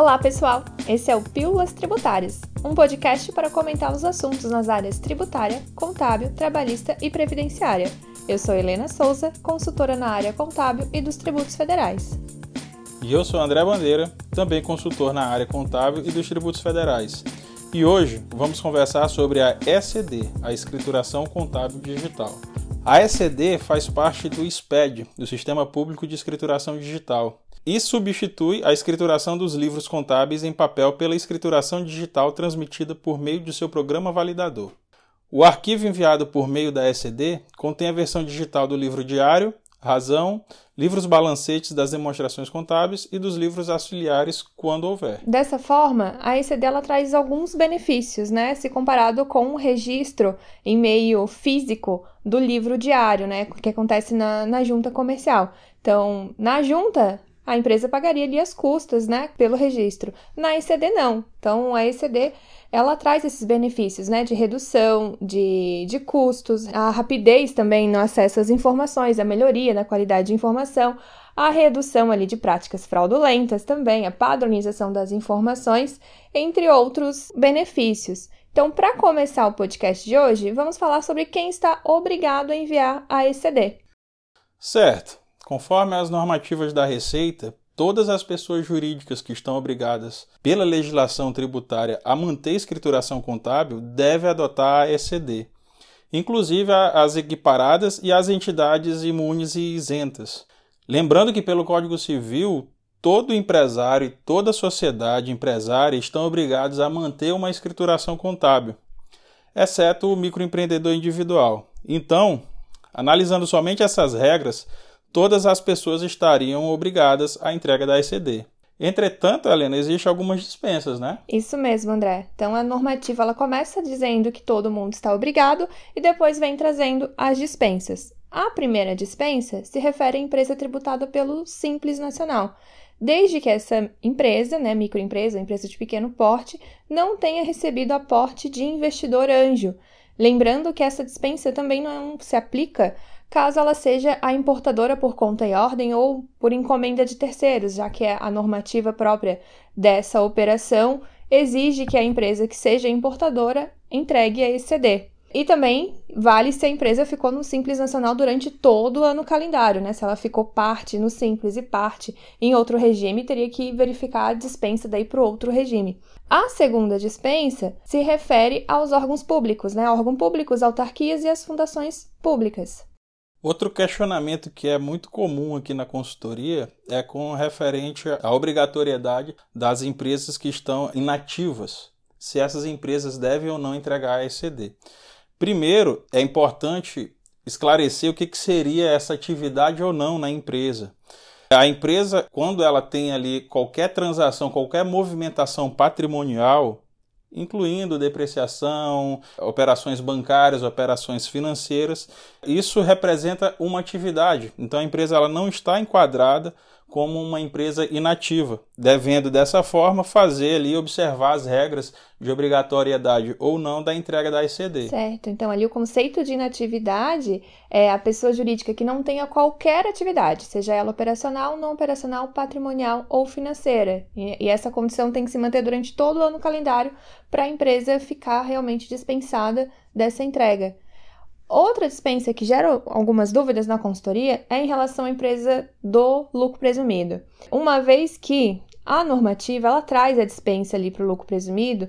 Olá, pessoal! Esse é o Pílulas Tributárias, um podcast para comentar os assuntos nas áreas tributária, contábil, trabalhista e previdenciária. Eu sou Helena Souza, consultora na área contábil e dos tributos federais. E eu sou André Bandeira, também consultor na área contábil e dos tributos federais. E hoje vamos conversar sobre a ECD, a Escrituração Contábil Digital. A ECD faz parte do SPED, do Sistema Público de Escrituração Digital, e substitui a escrituração dos livros contábeis em papel pela escrituração digital transmitida por meio de seu programa validador. O arquivo enviado por meio da SCD contém a versão digital do livro diário, razão, livros balancetes das demonstrações contábeis e dos livros auxiliares, quando houver. Dessa forma, a ECD ela traz alguns benefícios, né, se comparado com o registro em meio físico do livro diário, né, que acontece na, na junta comercial. Então, na junta, a empresa pagaria ali as custas, né, pelo registro. Na ECD não. Então a ECD ela traz esses benefícios, né, de redução de, de custos, a rapidez também no acesso às informações, a melhoria na qualidade de informação, a redução ali de práticas fraudulentas também, a padronização das informações, entre outros benefícios. Então, para começar o podcast de hoje, vamos falar sobre quem está obrigado a enviar a ECD. Certo. Conforme as normativas da Receita, todas as pessoas jurídicas que estão obrigadas pela legislação tributária a manter escrituração contábil devem adotar a ECD, inclusive as equiparadas e as entidades imunes e isentas. Lembrando que, pelo Código Civil, todo empresário e toda sociedade empresária estão obrigados a manter uma escrituração contábil, exceto o microempreendedor individual. Então, analisando somente essas regras, todas as pessoas estariam obrigadas à entrega da ECD. Entretanto, Helena, existem algumas dispensas, né? Isso mesmo, André. Então a normativa ela começa dizendo que todo mundo está obrigado e depois vem trazendo as dispensas. A primeira dispensa se refere à empresa tributada pelo Simples Nacional, desde que essa empresa, né, microempresa, empresa de pequeno porte, não tenha recebido aporte de investidor anjo. Lembrando que essa dispensa também não se aplica caso ela seja a importadora por conta e ordem ou por encomenda de terceiros, já que é a normativa própria dessa operação exige que a empresa que seja importadora entregue a ECD. E também vale se a empresa ficou no Simples Nacional durante todo o ano calendário, né? Se ela ficou parte no Simples e parte em outro regime, teria que verificar a dispensa daí para o outro regime. A segunda dispensa se refere aos órgãos públicos, né? Órgãos públicos, autarquias e as fundações públicas. Outro questionamento que é muito comum aqui na consultoria é com referente à obrigatoriedade das empresas que estão inativas, se essas empresas devem ou não entregar a ECD. Primeiro, é importante esclarecer o que, que seria essa atividade ou não na empresa. A empresa, quando ela tem ali qualquer transação, qualquer movimentação patrimonial, incluindo depreciação, operações bancárias, operações financeiras. Isso representa uma atividade. Então a empresa ela não está enquadrada como uma empresa inativa, devendo dessa forma fazer ali observar as regras de obrigatoriedade ou não da entrega da ECD. Certo. Então ali o conceito de inatividade é a pessoa jurídica que não tenha qualquer atividade, seja ela operacional, não operacional, patrimonial ou financeira. E, e essa condição tem que se manter durante todo o ano calendário para a empresa ficar realmente dispensada dessa entrega. Outra dispensa que gera algumas dúvidas na consultoria é em relação à empresa do lucro presumido. Uma vez que a normativa ela traz a dispensa ali para o lucro presumido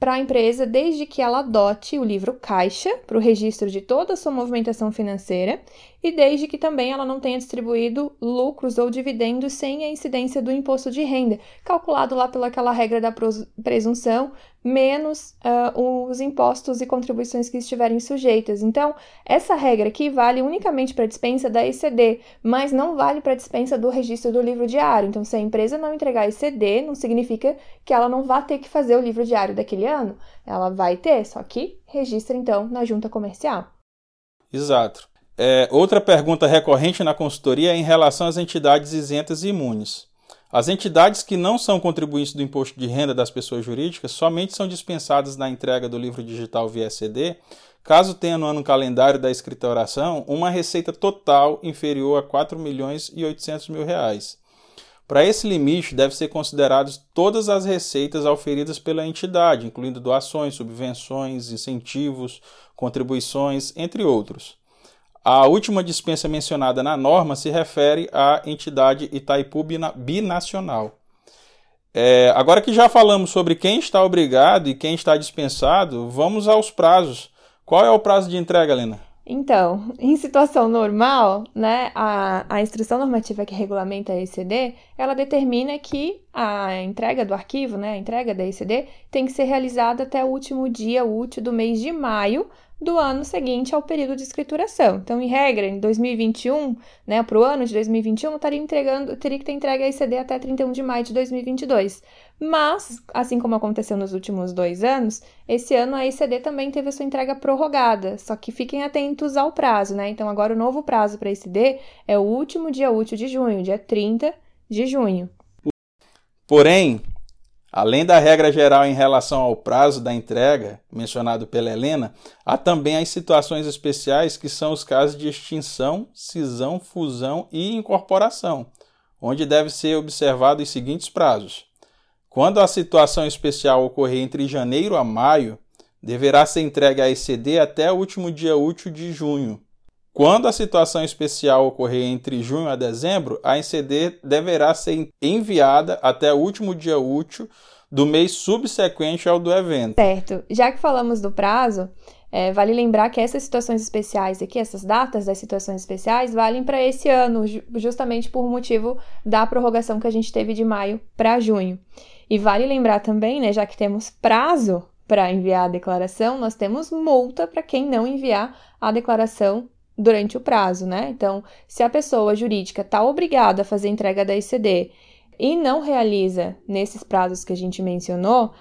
para a empresa desde que ela adote o livro caixa para o registro de toda a sua movimentação financeira e desde que também ela não tenha distribuído lucros ou dividendos sem a incidência do imposto de renda, calculado lá pelaquela regra da presunção, menos uh, os impostos e contribuições que estiverem sujeitas. Então, essa regra aqui vale unicamente para a dispensa da ECD, mas não vale para a dispensa do registro do livro diário. Então, se a empresa não entregar ECD, não significa que ela não vá ter que fazer o livro diário daquele ano. Ela vai ter, só que registra então na junta comercial. Exato. É, outra pergunta recorrente na consultoria é em relação às entidades isentas e imunes. As entidades que não são contribuintes do imposto de renda das pessoas jurídicas somente são dispensadas na entrega do livro digital via CD, caso tenha no ano calendário da escrituração uma receita total inferior a 4 milhões e 800 mil reais. Para esse limite, deve ser consideradas todas as receitas auferidas pela entidade, incluindo doações, subvenções, incentivos, contribuições, entre outros. A última dispensa mencionada na norma se refere à entidade Itaipu Binacional. É, agora que já falamos sobre quem está obrigado e quem está dispensado, vamos aos prazos. Qual é o prazo de entrega, Helena? Então, em situação normal, né, a, a instrução normativa que regulamenta a ECD, ela determina que a entrega do arquivo, né, a entrega da ECD, tem que ser realizada até o último dia útil do mês de maio do ano seguinte ao período de escrituração. Então, em regra, em 2021, né, para o ano de 2021, estaria entregando, teria que ter entregue a ICD até 31 de maio de 2022. Mas, assim como aconteceu nos últimos dois anos, esse ano a ICD também teve a sua entrega prorrogada. Só que fiquem atentos ao prazo, né? Então, agora o novo prazo para a ICD é o último dia útil de junho, dia 30 de junho. Porém, Além da regra geral em relação ao prazo da entrega, mencionado pela Helena, há também as situações especiais que são os casos de extinção, cisão, fusão e incorporação, onde deve ser observado os seguintes prazos. Quando a situação especial ocorrer entre janeiro a maio, deverá ser entregue a ECD até o último dia útil de junho, quando a situação especial ocorrer entre junho a dezembro, a NCD deverá ser enviada até o último dia útil do mês subsequente ao do evento. Certo. Já que falamos do prazo, é, vale lembrar que essas situações especiais aqui, essas datas das situações especiais, valem para esse ano, justamente por motivo da prorrogação que a gente teve de maio para junho. E vale lembrar também, né, já que temos prazo para enviar a declaração, nós temos multa para quem não enviar a declaração durante o prazo, né? Então, se a pessoa jurídica está obrigada a fazer entrega da ICD e não realiza nesses prazos que a gente mencionou,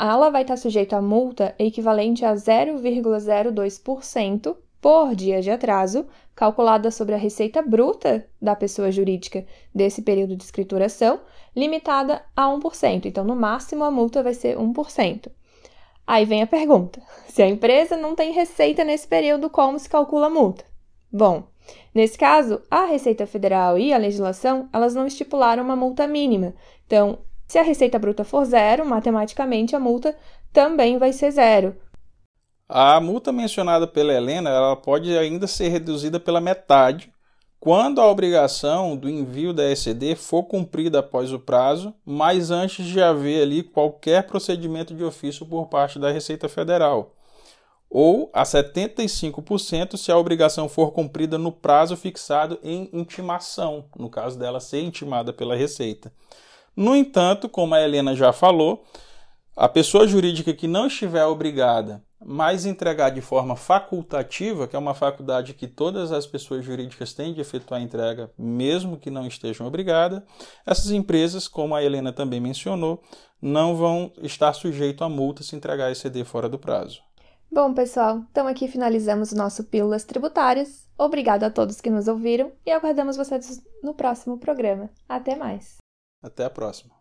ela vai estar sujeita a multa equivalente a 0,02% por dia de atraso, calculada sobre a receita bruta da pessoa jurídica desse período de escrituração, limitada a 1%. Então, no máximo, a multa vai ser 1%. Aí vem a pergunta: se a empresa não tem receita nesse período, como se calcula a multa? Bom, nesse caso, a Receita Federal e a legislação, elas não estipularam uma multa mínima. Então, se a receita bruta for zero, matematicamente a multa também vai ser zero. A multa mencionada pela Helena, ela pode ainda ser reduzida pela metade quando a obrigação do envio da ECD for cumprida após o prazo, mas antes de haver ali qualquer procedimento de ofício por parte da Receita Federal ou a 75% se a obrigação for cumprida no prazo fixado em intimação, no caso dela ser intimada pela Receita. No entanto, como a Helena já falou, a pessoa jurídica que não estiver obrigada, mas entregar de forma facultativa, que é uma faculdade que todas as pessoas jurídicas têm de efetuar a entrega, mesmo que não estejam obrigadas, essas empresas, como a Helena também mencionou, não vão estar sujeitas a multa se entregar CD fora do prazo. Bom, pessoal, então aqui finalizamos o nosso Pílulas Tributárias. Obrigado a todos que nos ouviram e aguardamos vocês no próximo programa. Até mais. Até a próxima.